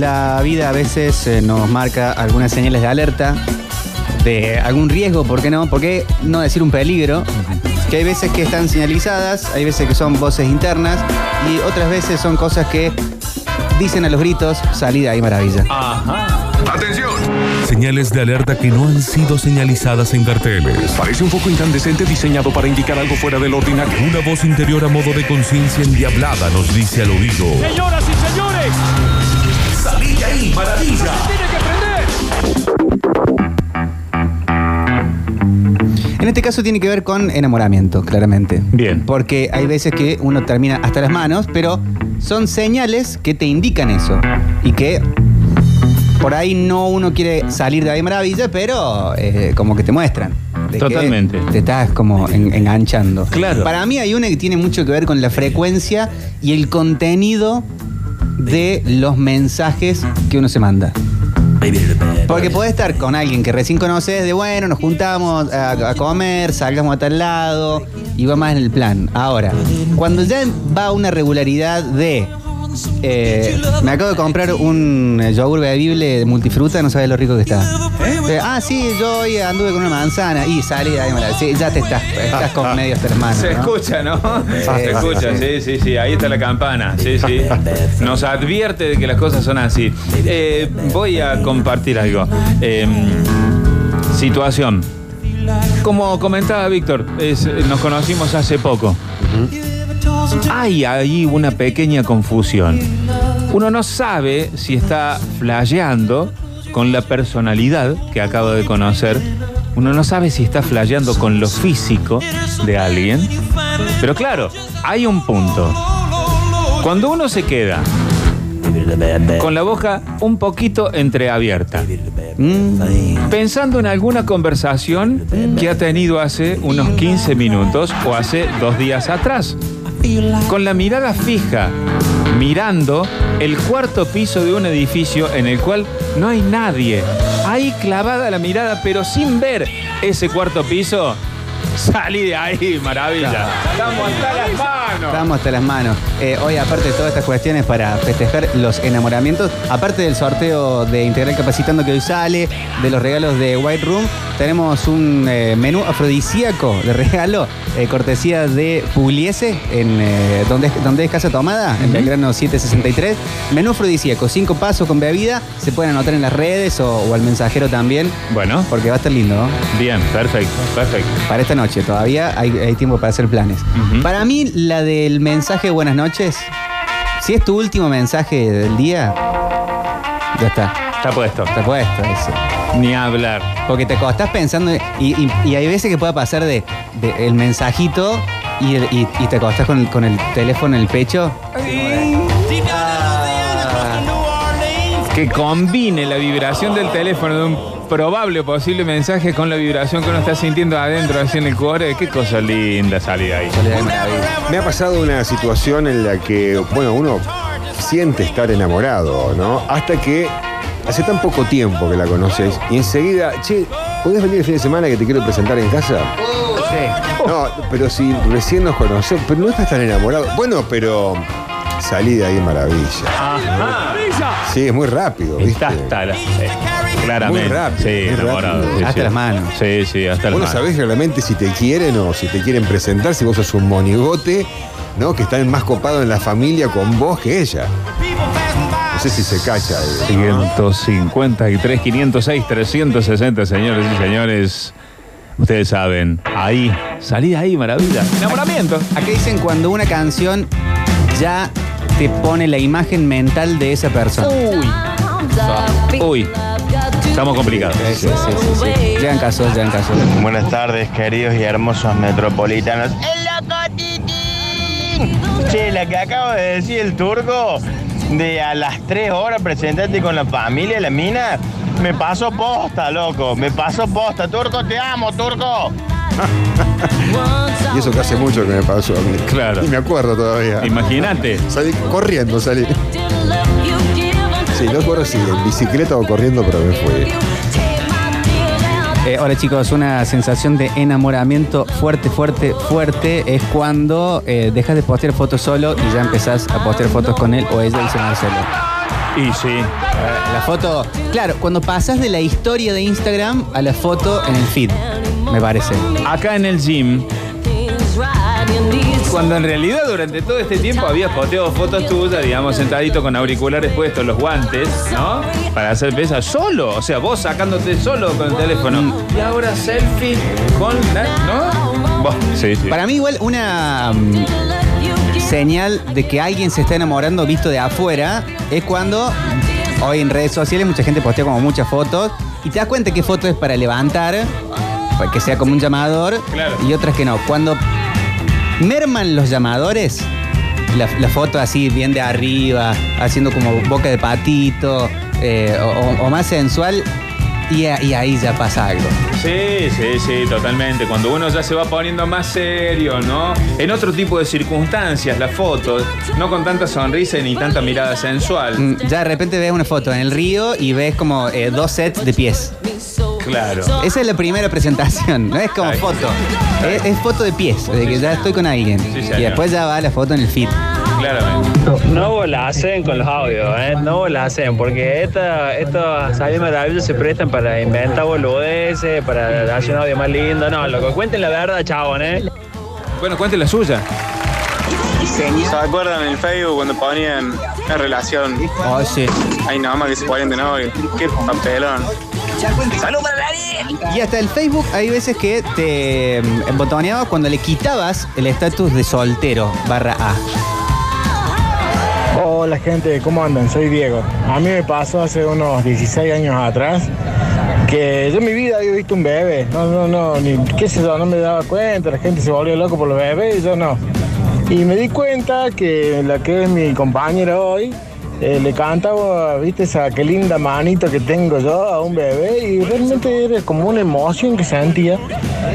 la vida a veces eh, nos marca algunas señales de alerta, de algún riesgo, ¿por qué no? ¿Por qué no decir un peligro? Que hay veces que están señalizadas, hay veces que son voces internas y otras veces son cosas que dicen a los gritos, salida ahí maravilla. ¡Atención! Señales de alerta que no han sido señalizadas en carteles. Parece un foco incandescente diseñado para indicar algo fuera del ordinario. Una voz interior a modo de conciencia endiablada nos dice al oído. Señoras y señores, ¡Salí de ahí, maravilla! En este caso tiene que ver con enamoramiento, claramente. Bien. Porque hay veces que uno termina hasta las manos, pero son señales que te indican eso. Y que por ahí no uno quiere salir de ahí maravilla, pero eh, como que te muestran. de que Totalmente. Te estás como en- enganchando. Claro. Para mí hay una que tiene mucho que ver con la frecuencia y el contenido de los mensajes que uno se manda. Porque podés estar con alguien que recién conoces, de bueno, nos juntamos a, a comer, salgamos a tal lado, y va más en el plan. Ahora, cuando ya va una regularidad de. Eh, me acabo de comprar un eh, yogur bebible de multifruta, no sabes lo rico que está. Eh, ah, sí, yo hoy anduve con una manzana y salí de ahí, mala- sí, ya te estás, estás con medio hasta las manos. Se ¿no? escucha, ¿no? Se escucha, sí, sí, sí. Ahí está la campana. Sí, sí. Nos advierte de que las cosas son así. Eh, voy a compartir algo. Eh, situación. Como comentaba Víctor, nos conocimos hace poco. Hay ahí una pequeña confusión. Uno no sabe si está flasheando con la personalidad que acaba de conocer. Uno no sabe si está flasheando con lo físico de alguien. Pero claro, hay un punto. Cuando uno se queda con la boca un poquito entreabierta, pensando en alguna conversación que ha tenido hace unos 15 minutos o hace dos días atrás, con la mirada fija, mirando el cuarto piso de un edificio en el cual no hay nadie. Ahí clavada la mirada, pero sin ver ese cuarto piso. Salí de ahí, maravilla. Estamos hasta las manos. Estamos hasta las manos. Eh, hoy, aparte de todas estas cuestiones para festejar los enamoramientos, aparte del sorteo de Integral Capacitando que hoy sale, de los regalos de White Room, tenemos un eh, menú afrodisíaco de regalo, eh, cortesía de Pugliese, en donde, es- donde es Casa Tomada, en Belgrano 763. Menú afrodisíaco, cinco pasos con bebida, se pueden anotar en las redes o, o al mensajero también, Bueno, porque va a estar lindo, ¿no? bien, perfecto, perfecto. Para esta noche, todavía hay, hay tiempo para hacer planes. Para mí, la del mensaje buenas noches, si es tu último mensaje del día, ya está. Está puesto. Está puesto eso. Ni hablar. Porque te acostás pensando, y, y- y hay veces que puede pasar de, de el mensajito y, el- y- y te acostás con, el- con el teléfono en el pecho. que combine la vibración del teléfono de un probable o posible mensaje con la vibración que uno está sintiendo adentro, así en el cuore. Qué cosa linda salir ahí. Me ha pasado una situación en la que, bueno, uno siente estar enamorado, ¿no? Hasta que hace tan poco tiempo que la conoces y enseguida, che, ¿podés venir el fin de semana que te quiero presentar en casa? No, pero si recién nos conocemos, pero no estás tan enamorado. Bueno, pero salí de ahí maravilla. Ajá. Sí, es muy rápido, ¿viste? Está hasta la. eh, claramente. Muy rápido, Sí, muy enamorado. rápido. sí, Hasta sí. las manos. Sí, sí, hasta las Vos no manos. sabés realmente si te quieren o si te quieren presentar, si vos sos un monigote, ¿no? Que están más copados en la familia con vos que ella. No sé si se cacha. eh, ¿no? 153, 506, 360, señores y señores. Ustedes saben, ahí, salí de ahí, maravilla. Enamoramiento. Acá dicen cuando una canción ya te pone la imagen mental de esa persona. Uy, estamos complicados. Sí, sí, sí, sí. Llegan casos, llegan casos. Buenas tardes, queridos y hermosos metropolitanos. ¡El loco Titín! Che, la que acabo de decir el turco, de a las 3 horas presentarte con la familia, la mina, me pasó posta, loco. Me pasó posta. Turco, te amo, turco. Y eso que hace mucho que me pasó a mí. Claro. Y me acuerdo todavía. Imagínate. Salí corriendo, salí. Sí, no recuerdo si en bicicleta o corriendo, pero me fui. Eh, hola chicos, una sensación de enamoramiento fuerte, fuerte, fuerte es cuando eh, dejas de postear fotos solo y ya empezás a postear fotos con él o ella, dice Marcelo. Y sí. La foto, claro, cuando pasas de la historia de Instagram a la foto en el feed, me parece. Acá en el gym, cuando en realidad durante todo este tiempo había posteado fotos tuyas, digamos, sentadito con auriculares puestos, los guantes, ¿no? Para hacer pesas solo. O sea, vos sacándote solo con el teléfono. Y ahora selfie con la. ¿No? Vos, sí, sí. Para mí igual una mm, señal de que alguien se está enamorando visto de afuera es cuando hoy en redes sociales mucha gente postea como muchas fotos y te das cuenta qué foto es para levantar, que sea como un llamador Claro. y otras que no. Cuando merman los llamadores, la, la foto así bien de arriba, haciendo como boca de patito eh, o, o- o más sensual y, a- y ahí ya pasa algo. Sí, sí, sí, totalmente. Cuando uno ya se va poniendo más serio, ¿no? En otro tipo de circunstancias, las fotos, no con tanta sonrisa ni tanta mirada sensual. Mm, Ya de repente ves una foto en el río y ves como eh, dos sets de pies. Claro. Esa es la primera presentación, no es como foto. Es, es foto de pies, de que ya estoy con alguien. Sí, señor. y después ya va la foto en el feed. Claramente. No la hacen con los audios, ¿eh? No la hacen, porque esta, estos salidas maravillosas se prestan para inventar boludeces, para hacer un audio más lindo. No, loco, cuenten la verdad, chabón, ¿eh? Bueno, cuente la suya. ¿Se acuerdan en el Facebook cuando ponían una relación? Oh, sí. Ay, nada más que se ponían de novio. Qué papelón. Y hasta el Facebook hay veces que te mm, embotoneabas cuando le quitabas el estatus de soltero barra A. Hola gente, ¿cómo andan? Soy Diego. A mí me pasó hace unos 16 años atrás que yo en mi vida había visto un bebé. No, no, no, ni qué sé yo, no me daba cuenta. La gente se volvió loco por los bebés y yo no. Y me di cuenta que la que es mi compañera hoy eh, le cantaba, viste, esa qué linda manito que tengo yo a un bebé y realmente era como una emoción que sentía.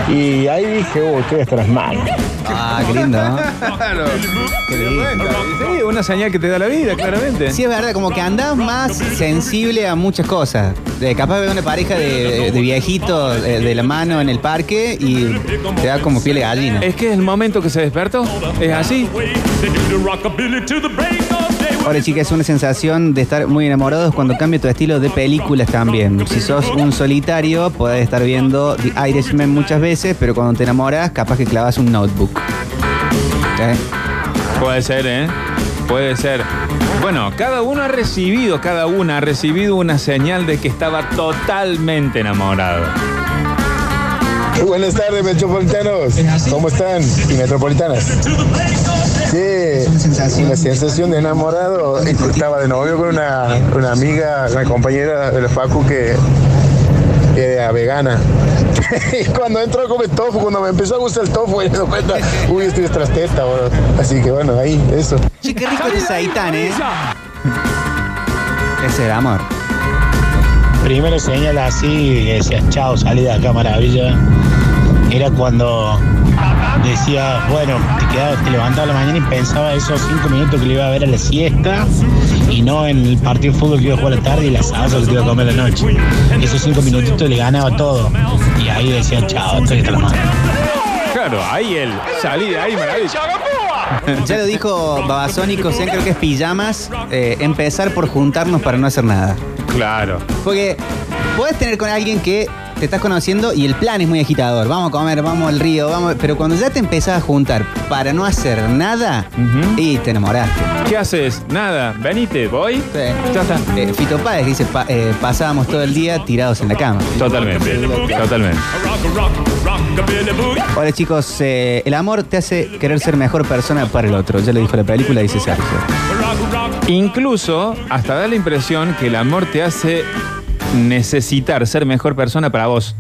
Y ahí dije, uy, estoy hasta las manos. Ah, qué lindo, ¿no? Claro. Qué lindo. Sí, una señal que te da la vida, claramente. Sí, es verdad, como que andás más sensible a muchas cosas. De, capaz de una pareja de, de viejitos de, de la mano en el parque y te da como piel de gallina. Es que es el momento que se despertó. Es así. Ahora, chicas, es una sensación de estar muy enamorados cuando cambia tu estilo de películas también. Si sos un solitario, podés estar viendo The Irishman muchas veces, pero cuando te enamoras, capaz que clavas un notebook. ¿Eh? Puede ser, ¿eh? Puede ser. Bueno, cada uno ha recibido, cada una ha recibido una señal de que estaba totalmente enamorado. Buenas tardes, metropolitanos. ¿Cómo están? Y metropolitanas. Sí, una sensación de enamorado. Estaba de novio con una, una amiga, una compañera de la Facu que era vegana. Y cuando entró a comer tofu, cuando me empezó a gustar el tofu, me di cuenta, uy, estoy tras testa, bro. Así que bueno, ahí, eso. Che, qué rico este seitán, ¿eh? Ese era amor. Primera señal así, que decía, chao, salí de acá, maravilla. Era cuando decía, bueno, te, quedaba, te levantaba a la mañana y pensaba esos cinco minutos que le iba a ver a la siesta y no en el partido de fútbol que iba a jugar a la tarde y la salsa que te iba a comer a la noche. Esos cinco minutitos le ganaba todo. Y ahí decía, chao, estoy hasta la mano. Claro, ahí él. Salí de ahí, maravilla. Ya lo dijo Babasónico, Zen, creo que es pijamas. eh, empezar por juntarnos para no hacer nada. Claro. Porque puedes tener con alguien que te estás conociendo y el plan es muy agitador. Vamos a comer, vamos al río, vamos. Pero cuando ya te empezás a juntar para no hacer nada, Ujú. y te enamoraste. ¿Qué haces? Nada. Venite, voy. Sí. Ya está. Eh, Fito Páez dice, pa- eh, pasábamos todo el día tirados en la cama. Totalmente. Totalmente. Hola chicos, eh, el amor te hace querer ser mejor persona para el otro. Ya lo dijo la película, dice Sergio. Incluso hasta da la impresión que el amor te hace necesitar ser mejor persona para vos.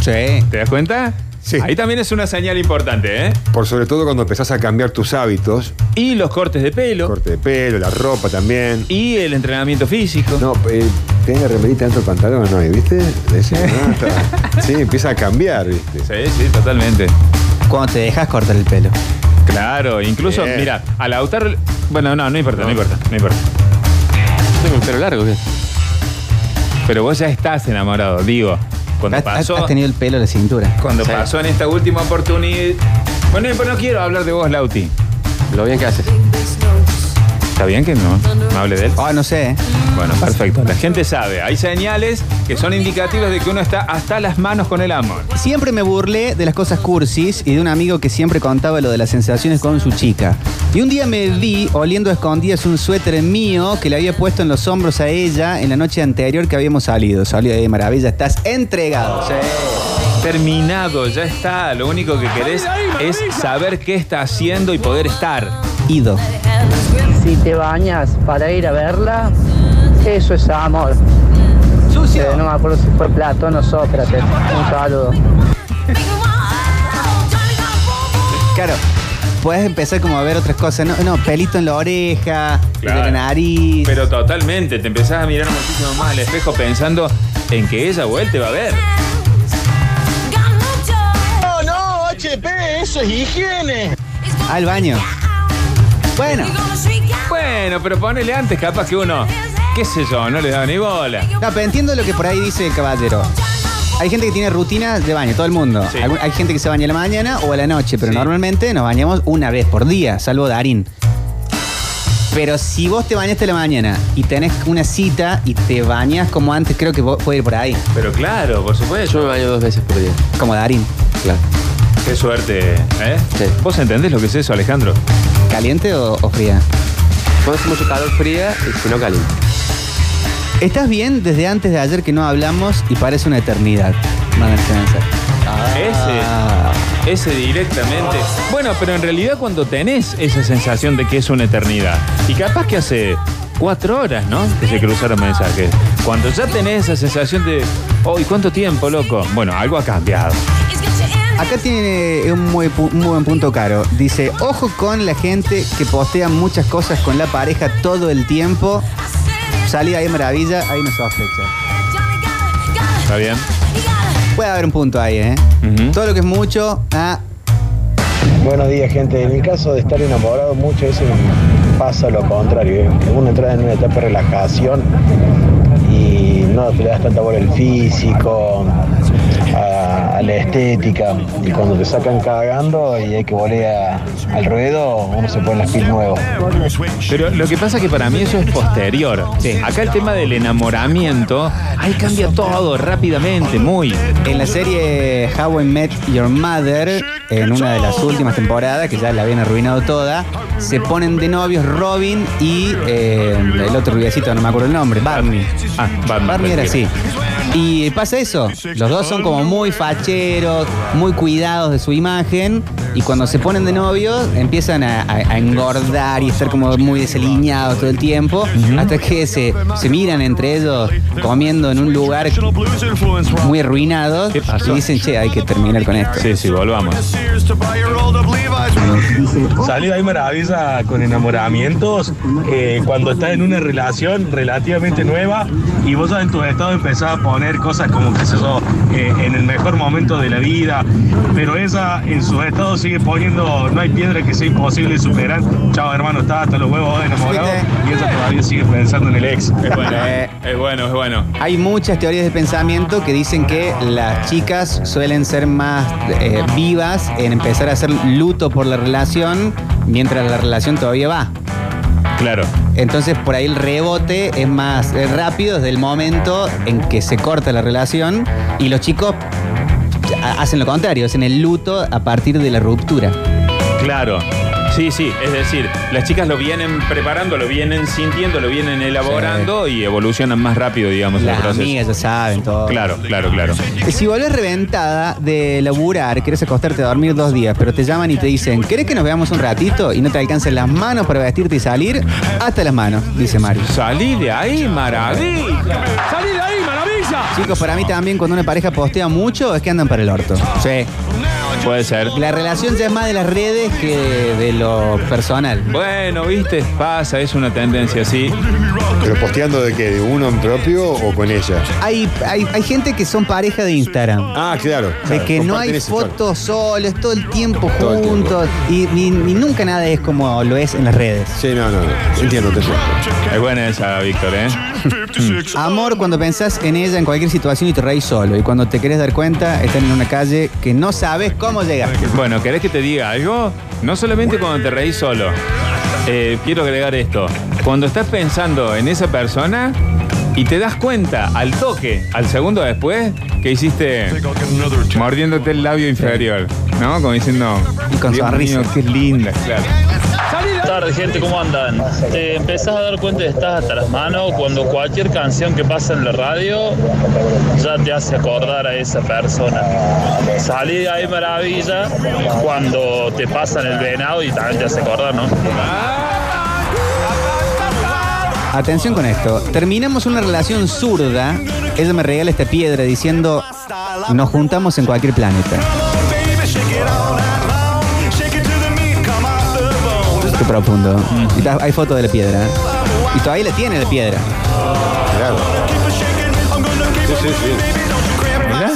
Sí. ¿Te das cuenta? Sí. Ahí también es una señal importante, ¿eh? Por sobre todo cuando empezás a cambiar tus hábitos, Y los cortes de pelo. corte de pelo, la ropa también. Y el entrenamiento físico. No, eh, tenés la remerita dentro del pantalón, ¿no? ¿Viste? Decís, no, está- sí, empieza a cambiar, ¿viste? Sí, sí, totalmente. Cuando te dejas cortar el pelo. Claro, incluso, Bien. mira, a Lautaro. Bueno, no, no importa, no, importa, no importa. Tengo el pelo largo, ¿qué? Pero vos ya estás enamorado, digo. Cuando Has, pasó. has tenido el pelo a la cintura. Cuando pasó en esta última oportunidad. Bueno, pero no quiero hablar de vos, Lauti. Lo bien que haces. ¿Está bien que no, no hable de él? Ah, no sé. ¿eh? Bueno, perfecto. La gente sabe. Hay señales que son indicativas de que uno está hasta las manos con el amor. Siempre me burlé de las cosas cursis y de un amigo que siempre contaba lo de las sensaciones con su chica. Y un día me vi oliendo a escondidas un suéter mío que le había puesto en los hombros a ella en la noche anterior que habíamos salido. Salió de maravilla, estás entregado. Terminado, ya está. Lo único que querés es saber qué está haciendo y poder estar. Ido. Si te bañas para ir a verla, eso es amor. Sucio. Eh, no me acuerdo si fue Platón o Sócrates. Un saludo. Claro. Puedes empezar como a ver otras cosas. No, no pelito en la oreja, de la nariz. Pero totalmente, te empezás a mirar muchísimo más al espejo pensando en que ella o él te va a ver. No, no, HP, eso es higiene. Al baño. Bueno. Bueno, pero ponele antes, capaz que uno, qué sé yo, no le da ni bola. No, pero entiendo lo que por ahí dice el caballero. Hay gente que tiene rutinas de baño, todo el mundo. Sí. Algún- Hay gente que se baña a la mañana o a la noche, pero Sí. normalmente nos bañamos una vez por día, salvo Darín. Pero si vos te bañaste a la mañana y tenés una cita y te bañas como antes, creo que vos- puede ir por ahí. Pero claro, por supuesto. Yo me baño dos veces por día. Como Darín. Claro. Qué suerte, ¿eh? Sí. ¿Vos entendés lo que es eso, Alejandro? ¿Caliente o, o fría? Cuando hace mucho calor fría y si no caliente. ¿Estás bien desde antes de ayer que no hablamos y parece una eternidad? Ah. Ese directamente. Bueno, pero en realidad cuando tenés esa sensación de que es una eternidad, y capaz que hace cuatro horas, ¿no? Que se cruzaron mensajes. Cuando ya tenés esa sensación de, oh, ¿y cuánto tiempo, loco? Bueno, algo ha cambiado. Acá tiene un muy, pu- un muy buen punto caro. Dice, ojo con la gente que postea muchas cosas con la pareja todo el tiempo. Salí ahí maravilla, ahí no sospecha. ¿Está bien? Puede haber un punto ahí, ¿eh? Todo lo que es mucho, ah, Buenos días, gente. En el caso de estar enamorado, muchas veces pasa lo contrario. ¿eh? Uno entra en una etapa de relajación y no te le das tanta bola al físico, a, a la estética. Y cuando te sacan cagando y hay que volver a- al ruedo, uno se pone las piel nuevo. Pero lo que pasa es que para mí eso es posterior. Acá el tema del enamoramiento, ahí cambia todo rápidamente, muy. en la serie How I Met Your Mother, en una de las últimas temporadas, que ya la habían arruinado toda, se ponen de novios Robin y eh, el otro rubiecito, no me acuerdo el nombre, Barney. Ah, Batman. Barney era así. Y pasa eso, los dos son como muy facheros, muy cuidados de su imagen, y cuando se ponen de novios empiezan a, a- a engordar y estar como muy desaliñados todo el tiempo, hasta que se, se miran entre ellos comiendo en un lugar muy arruinados ¿Qué pasó? y dicen, che, hay que terminar con esto. Sí, sí, volvamos. Salió ahí maravilla con enamoramientos eh, cuando estás en una relación relativamente nueva y vos en tu estado empezás a poner cosas como, qué sé yo, eh, en el mejor momento de la vida, pero ella en su estado sigue poniendo, no hay piedra que sea imposible de superar. Chao hermano, estás hasta los huevos enamorados y ella todavía sigue pensando en el ex. Es bueno, ¿eh? es bueno, es bueno. Hay muchas teorías de pensamiento que dicen que las chicas suelen ser más eh, vivas en empezar a hacer luto por la relación mientras la relación todavía va. Claro. Entonces por ahí el rebote es más rápido desde el momento en que se corta la relación y los chicos hacen lo contrario, hacen el luto a partir de la ruptura. Claro. Sí, sí, es decir, las chicas lo vienen preparando, lo vienen sintiendo, lo vienen elaborando y evolucionan más rápido, digamos, en el Las proceso. amigas ya saben todo. Claro, claro, claro. Si volvés reventada de laburar, querés acostarte a dormir dos días, pero te llaman y te dicen, ¿querés que nos veamos un ratito? Y no te alcancen las manos para vestirte y salir, hasta las manos, dice Mario. Salí de ahí, maravilla. ¡Salí de ahí! Chicos, para mí también cuando una pareja postea mucho es que andan para el orto. Sí. Puede ser. La relación ya es más de las redes que de lo personal. Bueno, viste, pasa, es una tendencia así. ¿Pero posteando de qué? ¿De uno en propio o con ella? Hay, hay, hay gente que son pareja de Instagram. Ah, claro. De que no hay fotos solos, todo el tiempo Todo el tiempo. juntos. Y, ni- ni nunca nada es como lo es en las redes. Sí, no, no, no. Entiendo, te entiendo. Es buena esa, Víctor, ¿eh? Amor cuando pensás en ella en cualquier situación y te reís solo. Y cuando te querés dar cuenta, están en una calle que no sabes cómo llegar. Bueno, ¿querés que te diga algo? No solamente cuando te reís solo. Eh, quiero agregar esto. cuando estás pensando en esa persona y te das cuenta al toque, al segundo después, que hiciste mordiéndote el labio inferior, ¿no? Como diciendo, Y con Dios sonrisa. mío, qué linda, claro. Tardes, gente, ¿cómo andan? Te empezás a dar cuenta de estás hasta las manos cuando cualquier canción que pasa en la radio ya te hace acordar a esa persona. Salí ahí maravilla cuando te pasan el venado y también te hace acordar, ¿no? Atención con esto. Terminamos una relación zurda. Ella me regala esta piedra diciendo, nos juntamos en cualquier planeta. Qué profundo. Y ta- hay foto de la piedra. Y todavía la tiene la piedra. Claro. Sí, sí, sí. Mirá.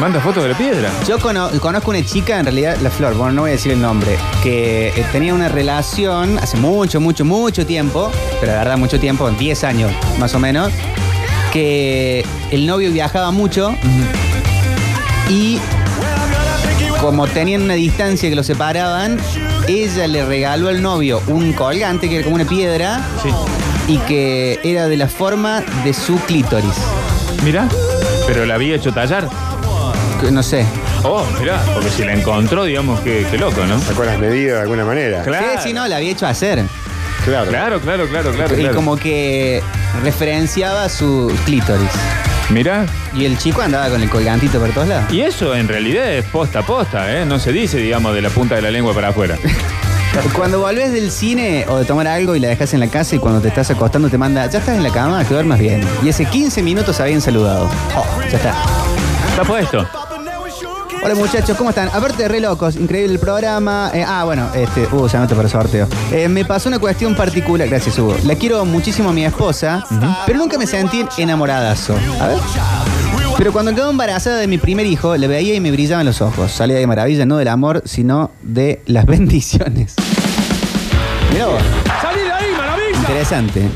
Manda fotos de la piedra. Yo cono- conozco una chica, en realidad, la Flor, bueno, no voy a decir el nombre, que eh, tenía una relación hace mucho, mucho, mucho tiempo, pero la verdad mucho tiempo, 10 años más o menos, que el novio viajaba mucho y como tenían una distancia que los separaban, ella le regaló al novio un colgante que era como una piedra y que era de la forma de su clítoris. Mirá. Pero la había hecho tallar. Que No sé. Oh, mirá, porque si la encontró, digamos que, que loco, ¿no? Sacó las medidas de alguna manera. Claro. Sí, sí, no, la había hecho hacer. Claro. Claro, claro, claro, claro. y claro. como que referenciaba su clítoris. Mirá. Y el chico andaba con el colgantito por todos lados. Y eso en realidad es posta a posta, ¿eh? No se dice, digamos, de la punta de la lengua para afuera. Cuando volvés del cine o de tomar algo y la dejas en la casa y cuando te estás acostando te manda, ya estás en la cama, que duermas bien. Y hace 15 minutos habían saludado. Oh, ya está. Está puesto. Hola muchachos, ¿cómo están? Aparte de re locos, increíble el programa. Eh, ah, bueno, este, Hugo, se anota para sorteo. Eh, me pasó una cuestión particular, gracias Hugo. La quiero muchísimo a mi esposa, pero nunca me sentí enamoradazo. A ver. Pero cuando quedó embarazada de mi primer hijo, le veía y me brillaban los ojos. Salía de maravilla, no del amor, sino de las bendiciones. Mirá vos, ¡Salí de ahí, maravilla! interesante.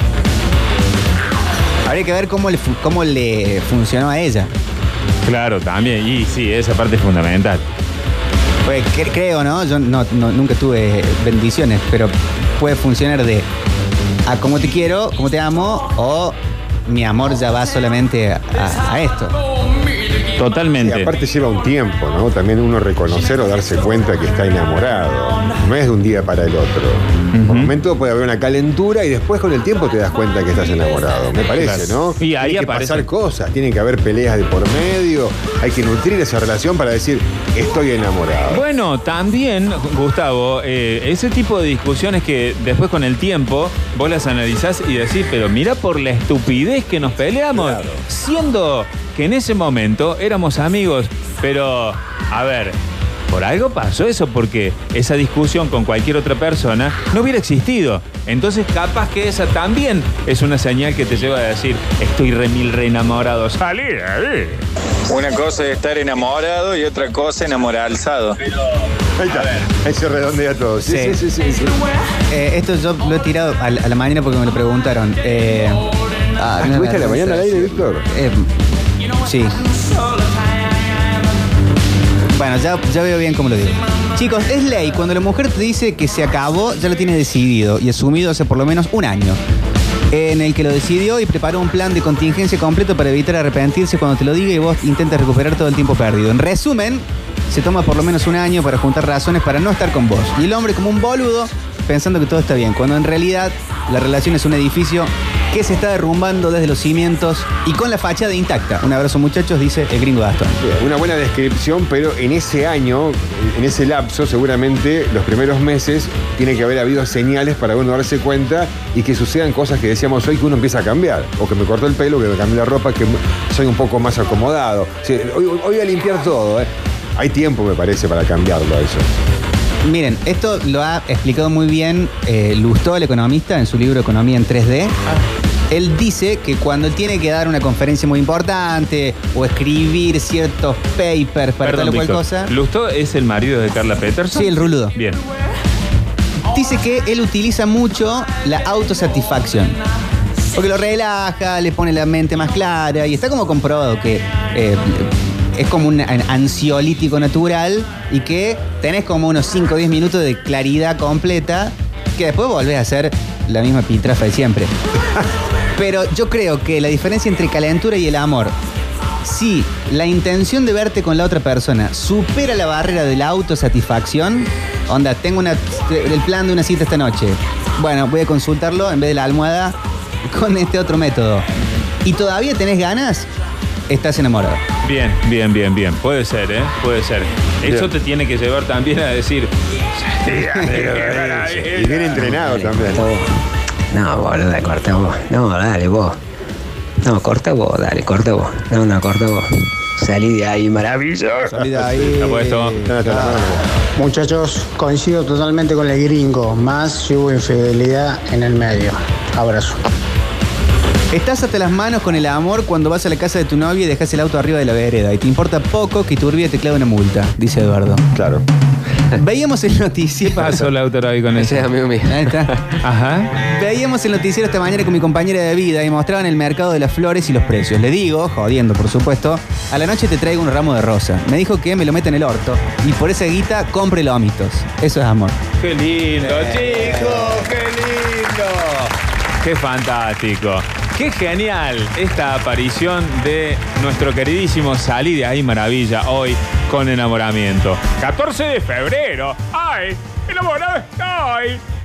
Habría que ver cómo le, cómo le funcionó a ella. Claro, también. Y sí, esa parte es fundamental. Pues cre- creo, ¿no? Yo no, nunca tuve bendiciones, pero puede funcionar de a cómo te quiero, cómo te amo, o mi amor ya va solamente a, a esto. Y Totalmente. aparte lleva un tiempo, ¿no? También uno reconocer o darse cuenta que está enamorado. No es de un día para el otro. Por un momento puede haber una calentura y después con el tiempo te das cuenta que estás enamorado. Me parece, Claro. ¿no? Y ahí Tiene que aparece. pasar cosas, tiene que haber peleas de por medio, hay que nutrir esa relación para decir, estoy enamorado. Bueno, también, Gustavo, eh, ese tipo de discusiones que después con el tiempo vos las analizás y decís, pero mira por la estupidez que nos peleamos, siendo que en ese momento éramos amigos, pero a ver, por algo pasó eso, porque esa discusión con cualquier otra persona no hubiera existido. Entonces capaz que esa también es una señal que te lleva a decir, estoy remil re enamorado, salí de ahí. Una cosa es estar enamorado y otra cosa enamoralzado. Ahí está, ahí se redondea todo. Sí, sí, sí. sí, sí. Eh, esto yo lo he tirado a, la- a la mañana porque me lo preguntaron. Eh, ah, no, ¿Estuviste a la mañana al aire, Víctor? Eh, sí. Bueno, ya, ya veo bien cómo lo digo. Chicos, es ley. Cuando la mujer te dice que se acabó, ya lo tienes decidido y asumido hace por lo menos un año. En el que lo decidió y preparó un plan de contingencia completo para evitar arrepentirse cuando te lo diga y vos intentas recuperar todo el tiempo perdido. En resumen, se toma por lo menos un año para juntar razones para no estar con vos. Y el hombre como un boludo pensando que todo está bien, cuando en realidad la relación es un edificio que se está derrumbando desde los cimientos y con la fachada intacta. Un abrazo muchachos, dice el gringo Gastón. Una buena descripción, pero en ese año, en ese lapso, seguramente los primeros meses tiene que haber habido señales para uno darse cuenta y que sucedan cosas que decíamos hoy que uno empieza a cambiar. O que me cortó el pelo, que me cambié la ropa, que soy un poco más acomodado. Hoy, hoy voy a limpiar todo. ¿eh? Hay tiempo, me parece, para cambiarlo eso. Miren, esto lo ha explicado muy bien eh, Lustó, el economista, en su libro Economía en 3D. Él dice que cuando él tiene que dar una conferencia muy importante o escribir ciertos papers para tal o cual Víctor. cosa, ¿Lustó es el marido de Carla Peterson? Sí, el ruludo. Bien. dice que él utiliza mucho la autosatisfacción. Porque lo relaja, le pone la mente más clara y está como comprobado que eh, es como un an- ansiolítico natural y que tenés como unos 5 o 10 minutos de claridad completa que después volvés a ser la misma pitrafa de siempre. Pero yo creo que la diferencia entre calentura y el amor, si la intención de verte con la otra persona supera la barrera de la autosatisfacción, onda, tengo una, el plan de una cita esta noche. Bueno, voy a consultarlo en vez de la almohada con este otro método. Y todavía tenés ganas, estás enamorado. Bien, bien, bien, bien. Puede ser, ¿eh? Puede ser. Eso te tiene que llevar también a decir. Y bien entrenado también. No, boludo, corta vos. No, dale vos. No, corta vos, dale, corta vos. No, no, corta vos. Salí de ahí, maravilloso. Salí de ahí. Muchachos, coincido totalmente con el gringo, más si hubo infidelidad en el medio. Abrazo. Estás hasta las manos con el amor cuando vas a la casa de tu novia y dejas el auto arriba de la vereda y te importa poco que Turbia te clave una multa, dice Eduardo. Claro. Veíamos el noticiero. ¿Qué pasó, Lautaro, ahí con eso? Ese es amigo mío. Ahí está. Ajá. Veíamos el noticiero esta mañana con mi compañera de vida y mostraban el mercado de las flores y los precios. Le digo, jodiendo por supuesto, a la noche te traigo un ramo de rosa. Me dijo que me lo mete en el orto y por esa guita compre lomitos. Eso es amor. Qué lindo, chicos, qué lindo. Qué fantástico. Qué genial esta aparición de nuestro queridísimo Salí de ahí Maravilla hoy con enamoramiento. 14 de febrero. ¡Ay! ¡Enamorado estoy!